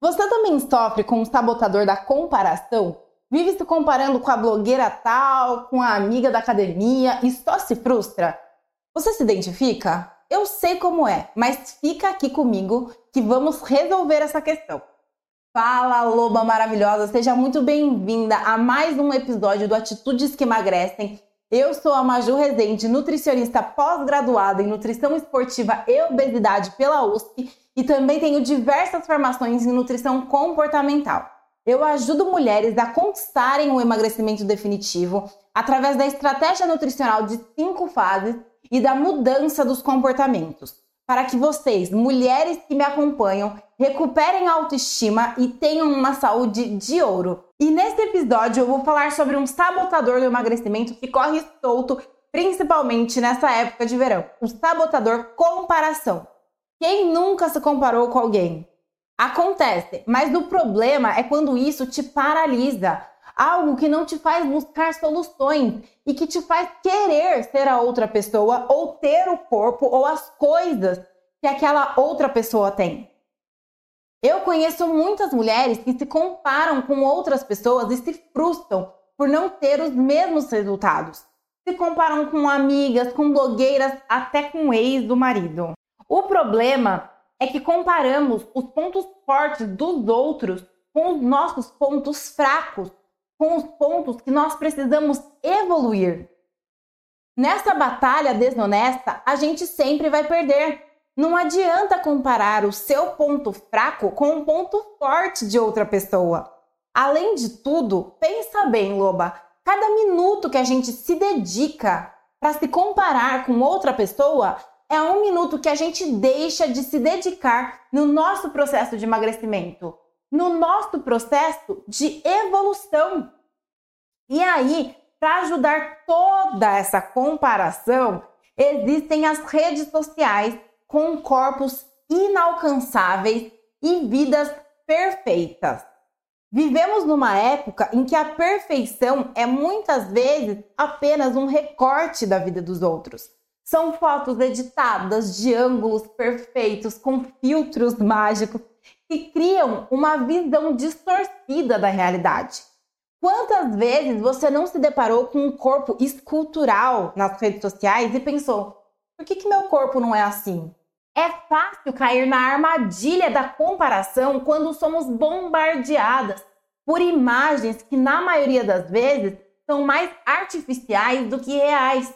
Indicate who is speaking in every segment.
Speaker 1: Você também sofre com o sabotador da comparação? Vive se comparando com a blogueira tal, com a amiga da academia e só se frustra? Você se identifica? Eu sei como é, mas fica aqui comigo que vamos resolver essa questão. Fala, loba maravilhosa, seja muito bem-vinda a mais um episódio do Atitudes que Emagrecem. Eu sou a Maju Rezende, nutricionista pós-graduada em nutrição esportiva e obesidade pela USP e também tenho diversas formações em nutrição comportamental. Eu ajudo mulheres a conquistarem o emagrecimento definitivo através da estratégia nutricional de cinco fases e da mudança dos comportamentos, para que vocês, mulheres que me acompanham, recuperem a autoestima e tenham uma saúde de ouro. E nesse episódio eu vou falar sobre um sabotador do emagrecimento que corre solto, principalmente nessa época de verão: o sabotador comparação. Quem nunca se comparou com alguém? Acontece, mas o problema é quando isso te paralisa, algo que não te faz buscar soluções e que te faz querer ser a outra pessoa ou ter o corpo ou as coisas que aquela outra pessoa tem. Eu conheço muitas mulheres que se comparam com outras pessoas e se frustram por não ter os mesmos resultados. Se comparam com amigas, com blogueiras, até com o ex do marido. O problema é que comparamos os pontos fortes dos outros com os nossos pontos fracos, com os pontos que nós precisamos evoluir. Nessa batalha desonesta, a gente sempre vai perder. Não adianta comparar o seu ponto fraco com o ponto forte de outra pessoa. Além de tudo, pensa bem, loba, cada minuto que a gente se dedica para se comparar com outra pessoa é um minuto que a gente deixa de se dedicar no nosso processo de emagrecimento, no nosso processo de evolução. E aí, para ajudar toda essa comparação, existem as redes sociais com corpos inalcançáveis e vidas perfeitas. Vivemos numa época em que a perfeição é muitas vezes apenas um recorte da vida dos outros. São fotos editadas de ângulos perfeitos com filtros mágicos que criam uma visão distorcida da realidade. Quantas vezes você não se deparou com um corpo escultural nas redes sociais e pensou: por que, que meu corpo não é assim? É fácil cair na armadilha da comparação quando somos bombardeadas por imagens que, na maioria das vezes, são mais artificiais do que reais.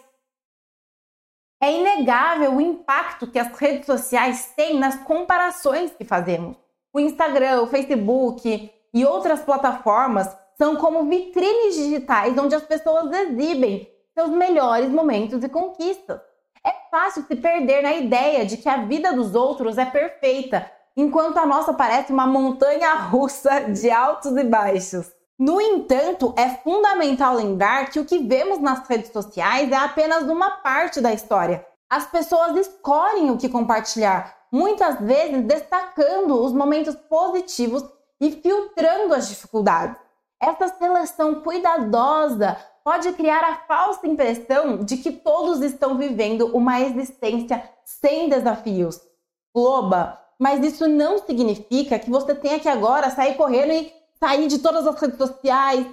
Speaker 1: É inegável o impacto que as redes sociais têm nas comparações que fazemos. O Instagram, o Facebook e outras plataformas são como vitrines digitais onde as pessoas exibem seus melhores momentos e conquistas. É fácil se perder na ideia de que a vida dos outros é perfeita, enquanto a nossa parece uma montanha russa de altos e baixos. No entanto, é fundamental lembrar que o que vemos nas redes sociais é apenas uma parte da história. As pessoas escolhem o que compartilhar, muitas vezes destacando os momentos positivos e filtrando as dificuldades. Essa seleção cuidadosa pode criar a falsa impressão de que todos estão vivendo uma existência sem desafios. Loba, mas isso não significa que você tenha que agora sair correndo e sair de todas as redes sociais,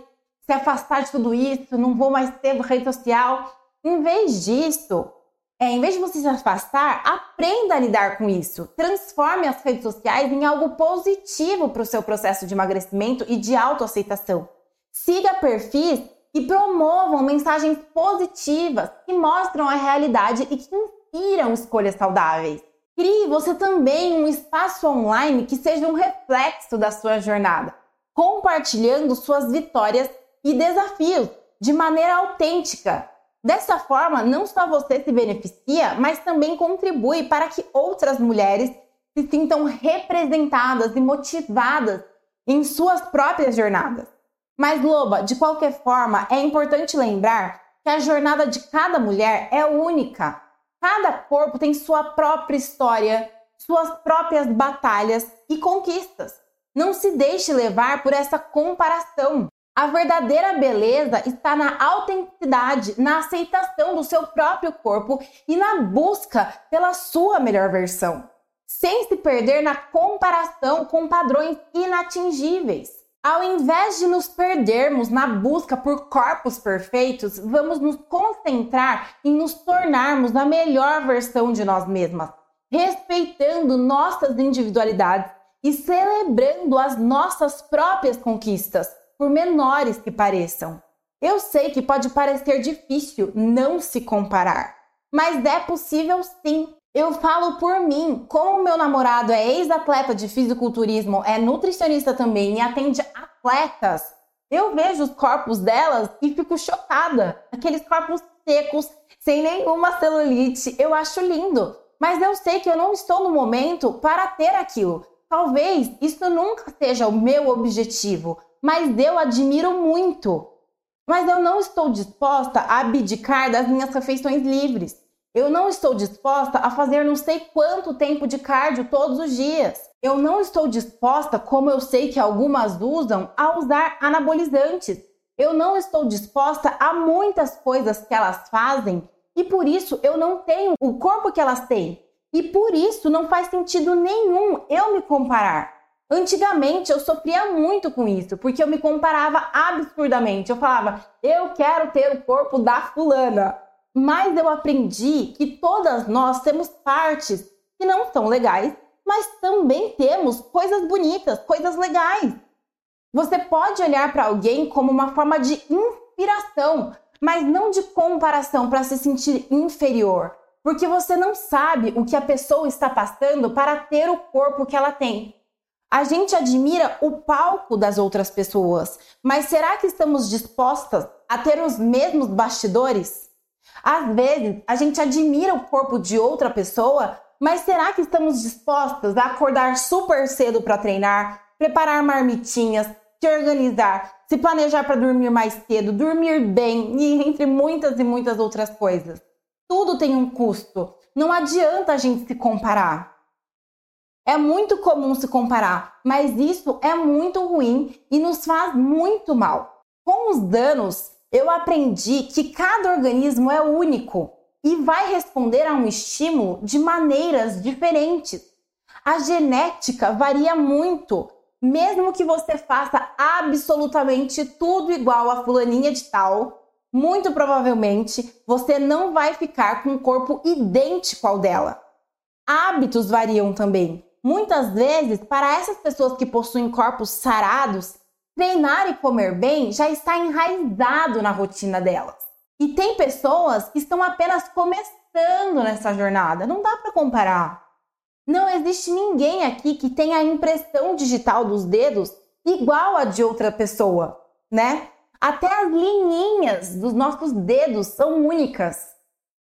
Speaker 1: se afastar de tudo isso, não vou mais ter rede social. Em vez disso, é, em vez de você se afastar, aprenda a lidar com isso. Transforme as redes sociais em algo positivo para o seu processo de emagrecimento e de autoaceitação. Siga perfis que promovam mensagens positivas, que mostram a realidade e que inspiram escolhas saudáveis. Crie você também um espaço online que seja um reflexo da sua jornada compartilhando suas vitórias e desafios de maneira autêntica. Dessa forma, não só você se beneficia, mas também contribui para que outras mulheres se sintam representadas e motivadas em suas próprias jornadas. Mas, Loba, de qualquer forma, é importante lembrar que a jornada de cada mulher é única. Cada corpo tem sua própria história, suas próprias batalhas e conquistas. Não se deixe levar por essa comparação. A verdadeira beleza está na autenticidade, na aceitação do seu próprio corpo e na busca pela sua melhor versão, sem se perder na comparação com padrões inatingíveis. Ao invés de nos perdermos na busca por corpos perfeitos, vamos nos concentrar em nos tornarmos a melhor versão de nós mesmas, respeitando nossas individualidades e celebrando as nossas próprias conquistas por menores que pareçam. Eu sei que pode parecer difícil não se comparar, mas é possível sim. Eu falo por mim, como meu namorado é ex-atleta de fisiculturismo, é nutricionista também e atende atletas, eu vejo os corpos delas e fico chocada. Aqueles corpos secos, sem nenhuma celulite, eu acho lindo. Mas eu sei que eu não estou no momento para ter aquilo. Talvez isso nunca seja o meu objetivo, mas eu admiro muito. Mas eu não estou disposta a abdicar das minhas refeições livres. Eu não estou disposta a fazer não sei quanto tempo de cardio todos os dias. Eu não estou disposta, como eu sei que algumas usam, a usar anabolizantes. Eu não estou disposta a muitas coisas que elas fazem e por isso eu não tenho o corpo que elas têm. E por isso não faz sentido nenhum eu me comparar. Antigamente eu sofria muito com isso, porque eu me comparava absurdamente. Eu falava, eu quero ter o corpo da fulana. Mas eu aprendi que todas nós temos partes que não são legais, mas também temos coisas bonitas, coisas legais. Você pode olhar para alguém como uma forma de inspiração, mas não de comparação para se sentir inferior, porque você não sabe o que a pessoa está passando para ter o corpo que ela tem. A gente admira o palco das outras pessoas, mas será que estamos dispostas a ter os mesmos bastidores? Às vezes, a gente admira o corpo de outra pessoa, mas será que estamos dispostas a acordar super cedo para treinar, preparar marmitinhas, se organizar, se planejar para dormir mais cedo, dormir bem e entre muitas e muitas outras coisas? Tudo tem um custo. Não adianta a gente se comparar. É muito comum se comparar, mas isso é muito ruim e nos faz muito mal. Com os danos, eu aprendi que cada organismo é único e vai responder a um estímulo de maneiras diferentes. A genética varia muito, mesmo que você faça absolutamente tudo igual a fulaninha de tal, muito provavelmente você não vai ficar com um corpo idêntico ao dela. Hábitos variam também. Muitas vezes, para essas pessoas que possuem corpos sarados, treinar e comer bem já está enraizado na rotina delas. E tem pessoas que estão apenas começando nessa jornada, não dá para comparar. Não existe ninguém aqui que tenha a impressão digital dos dedos igual a de outra pessoa, né? Até as linhas dos nossos dedos são únicas.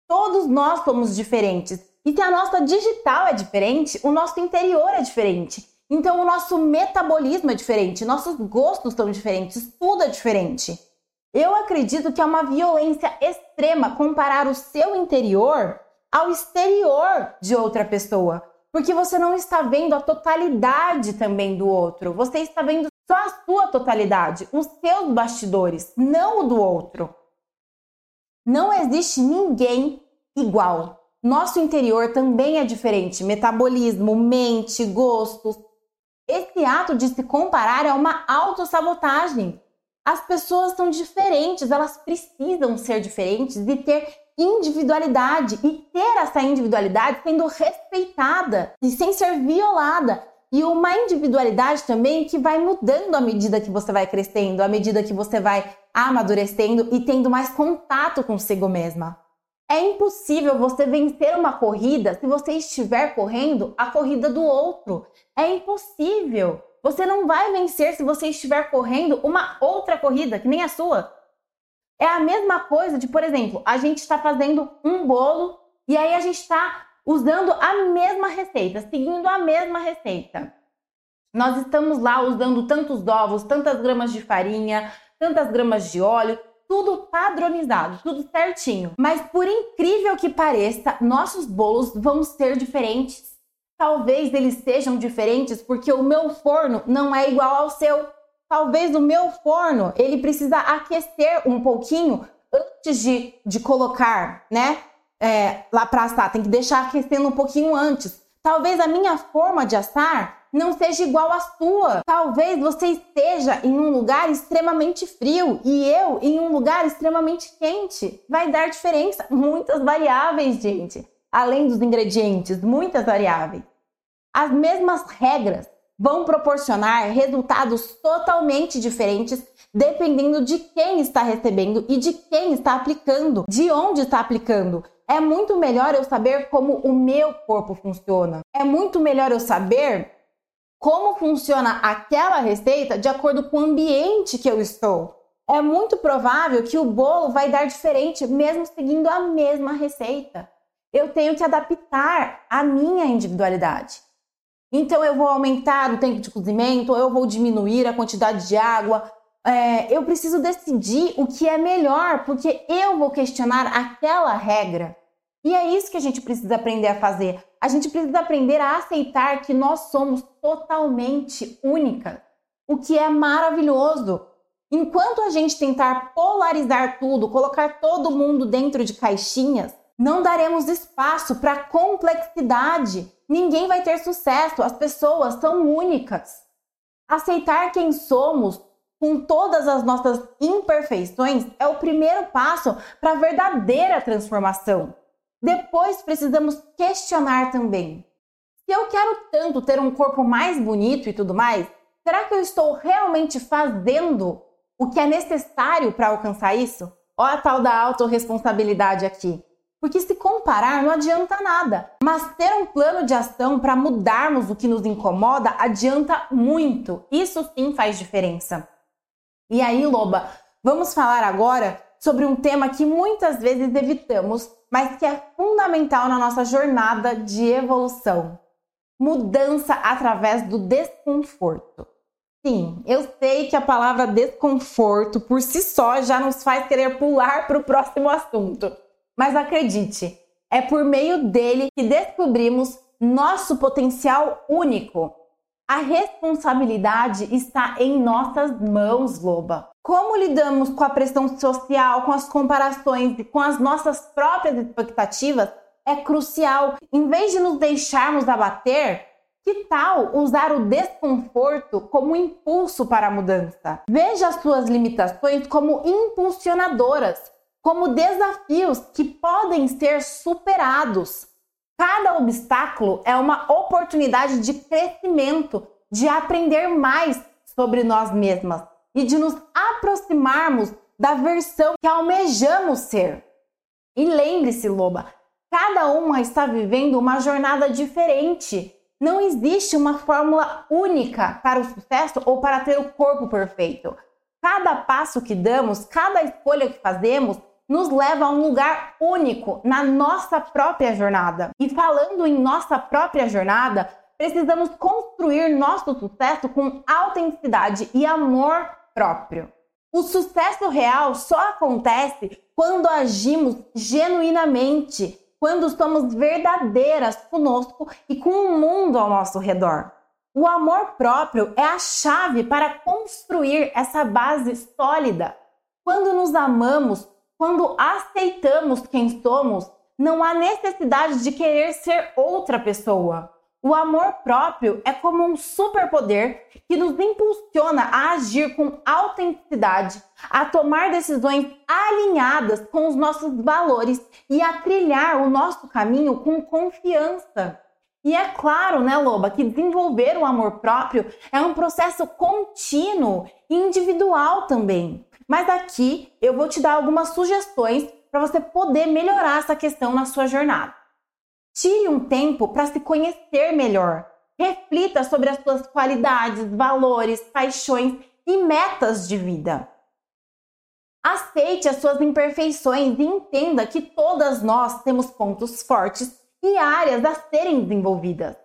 Speaker 1: Todos nós somos diferentes e se a nossa digital é diferente, o nosso interior é diferente. Então o nosso metabolismo é diferente, nossos gostos são diferentes, tudo é diferente. Eu acredito que é uma violência extrema comparar o seu interior ao exterior de outra pessoa, porque você não está vendo a totalidade também do outro, você está vendo só a sua totalidade, os seus bastidores, não o do outro. Não existe ninguém igual. Nosso interior também é diferente, metabolismo, mente, gostos. Esse ato de se comparar é uma autossabotagem. As pessoas são diferentes, elas precisam ser diferentes e ter individualidade e ter essa individualidade sendo respeitada e sem ser violada. E uma individualidade também que vai mudando à medida que você vai crescendo, à medida que você vai amadurecendo e tendo mais contato consigo mesma. É impossível você vencer uma corrida se você estiver correndo a corrida do outro. É impossível. Você não vai vencer se você estiver correndo uma outra corrida que nem a sua. É a mesma coisa de, por exemplo, a gente está fazendo um bolo e aí a gente está usando a mesma receita, seguindo a mesma receita. Nós estamos lá usando tantos ovos, tantas gramas de farinha, tantas gramas de óleo, tudo padronizado, tudo certinho. Mas por incrível que pareça, nossos bolos vão ser diferentes. Talvez eles sejam diferentes porque o meu forno não é igual ao seu. talvez o meu forno ele precisa aquecer um pouquinho antes de, de colocar, né? É, lá para assar, tem que deixar aquecendo um pouquinho antes. Talvez a minha forma de assar não seja igual à sua. Talvez você esteja em um lugar extremamente frio e eu em um lugar extremamente quente. Vai dar diferença. Muitas variáveis, gente. Além dos ingredientes, muitas variáveis. As mesmas regras vão proporcionar resultados totalmente diferentes dependendo de quem está recebendo e de quem está aplicando, de onde está aplicando. É muito melhor eu saber como o meu corpo funciona. É muito melhor eu saber como funciona aquela receita de acordo com o ambiente que eu estou. É muito provável que o bolo vai dar diferente mesmo seguindo a mesma receita. Eu tenho que adaptar a minha individualidade. Então eu vou aumentar o tempo de cozimento, eu vou diminuir a quantidade de água. É, eu preciso decidir o que é melhor, porque eu vou questionar aquela regra. E é isso que a gente precisa aprender a fazer. A gente precisa aprender a aceitar que nós somos totalmente únicas, o que é maravilhoso. Enquanto a gente tentar polarizar tudo, colocar todo mundo dentro de caixinhas, não daremos espaço para complexidade. Ninguém vai ter sucesso, as pessoas são únicas. Aceitar quem somos com todas as nossas imperfeições é o primeiro passo para a verdadeira transformação. Depois precisamos questionar também. Se eu quero tanto ter um corpo mais bonito e tudo mais, será que eu estou realmente fazendo o que é necessário para alcançar isso? Olha a tal da autorresponsabilidade aqui. Porque se comparar não adianta nada, mas ter um plano de ação para mudarmos o que nos incomoda adianta muito. Isso sim faz diferença. E aí, Loba, vamos falar agora sobre um tema que muitas vezes evitamos, mas que é fundamental na nossa jornada de evolução: mudança através do desconforto. Sim, eu sei que a palavra desconforto por si só já nos faz querer pular para o próximo assunto. Mas acredite, é por meio dele que descobrimos nosso potencial único. A responsabilidade está em nossas mãos, Loba. Como lidamos com a pressão social, com as comparações e com as nossas próprias expectativas é crucial. Em vez de nos deixarmos abater, que tal usar o desconforto como impulso para a mudança? Veja as suas limitações como impulsionadoras como desafios que podem ser superados. Cada obstáculo é uma oportunidade de crescimento, de aprender mais sobre nós mesmas e de nos aproximarmos da versão que almejamos ser. E lembre-se, Loba, cada uma está vivendo uma jornada diferente. Não existe uma fórmula única para o sucesso ou para ter o corpo perfeito. Cada passo que damos, cada escolha que fazemos nos leva a um lugar único na nossa própria jornada. E falando em nossa própria jornada, precisamos construir nosso sucesso com autenticidade e amor próprio. O sucesso real só acontece quando agimos genuinamente, quando somos verdadeiras conosco e com o mundo ao nosso redor. O amor próprio é a chave para construir essa base sólida. Quando nos amamos, quando aceitamos quem somos, não há necessidade de querer ser outra pessoa. O amor próprio é como um superpoder que nos impulsiona a agir com autenticidade, a tomar decisões alinhadas com os nossos valores e a trilhar o nosso caminho com confiança. E é claro, né, Loba, que desenvolver o amor próprio é um processo contínuo e individual também. Mas aqui eu vou te dar algumas sugestões para você poder melhorar essa questão na sua jornada. Tire um tempo para se conhecer melhor. Reflita sobre as suas qualidades, valores, paixões e metas de vida. Aceite as suas imperfeições e entenda que todas nós temos pontos fortes e áreas a serem desenvolvidas.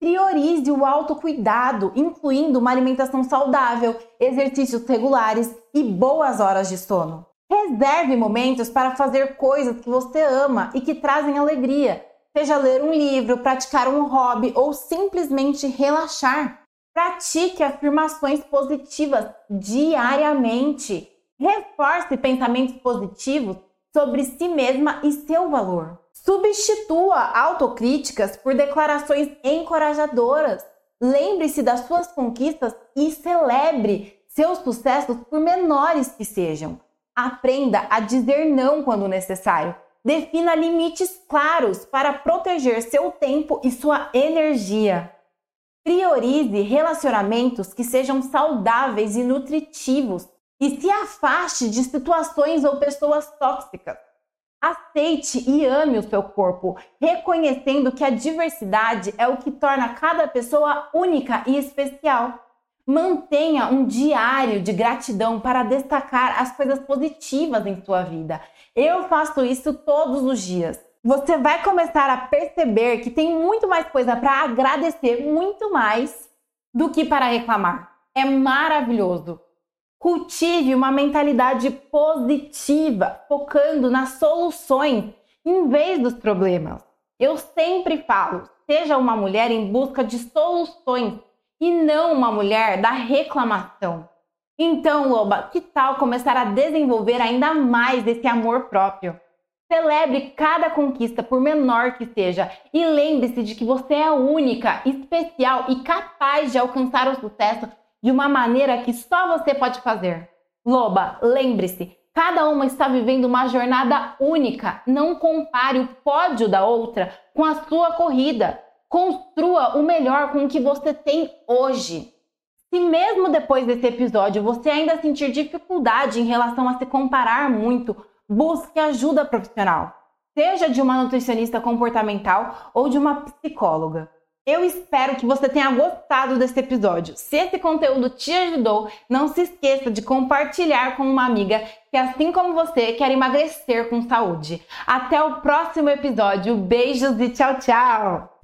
Speaker 1: Priorize o autocuidado, incluindo uma alimentação saudável, exercícios regulares e boas horas de sono. Reserve momentos para fazer coisas que você ama e que trazem alegria, seja ler um livro, praticar um hobby ou simplesmente relaxar. Pratique afirmações positivas diariamente. Reforce pensamentos positivos sobre si mesma e seu valor. Substitua autocríticas por declarações encorajadoras. Lembre-se das suas conquistas e celebre seus sucessos, por menores que sejam. Aprenda a dizer não quando necessário. Defina limites claros para proteger seu tempo e sua energia. Priorize relacionamentos que sejam saudáveis e nutritivos e se afaste de situações ou pessoas tóxicas. Aceite e ame o seu corpo, reconhecendo que a diversidade é o que torna cada pessoa única e especial. Mantenha um diário de gratidão para destacar as coisas positivas em sua vida. Eu faço isso todos os dias. Você vai começar a perceber que tem muito mais coisa para agradecer, muito mais do que para reclamar. É maravilhoso. Cultive uma mentalidade positiva, focando nas soluções em vez dos problemas. Eu sempre falo: seja uma mulher em busca de soluções e não uma mulher da reclamação. Então, Loba, que tal começar a desenvolver ainda mais esse amor próprio? Celebre cada conquista, por menor que seja, e lembre-se de que você é única, especial e capaz de alcançar o sucesso de uma maneira que só você pode fazer. Loba, lembre-se, cada uma está vivendo uma jornada única. Não compare o pódio da outra com a sua corrida. Construa o melhor com o que você tem hoje. Se mesmo depois desse episódio você ainda sentir dificuldade em relação a se comparar muito, busque ajuda profissional, seja de uma nutricionista comportamental ou de uma psicóloga. Eu espero que você tenha gostado desse episódio. Se esse conteúdo te ajudou, não se esqueça de compartilhar com uma amiga que, assim como você, quer emagrecer com saúde. Até o próximo episódio. Beijos e tchau, tchau!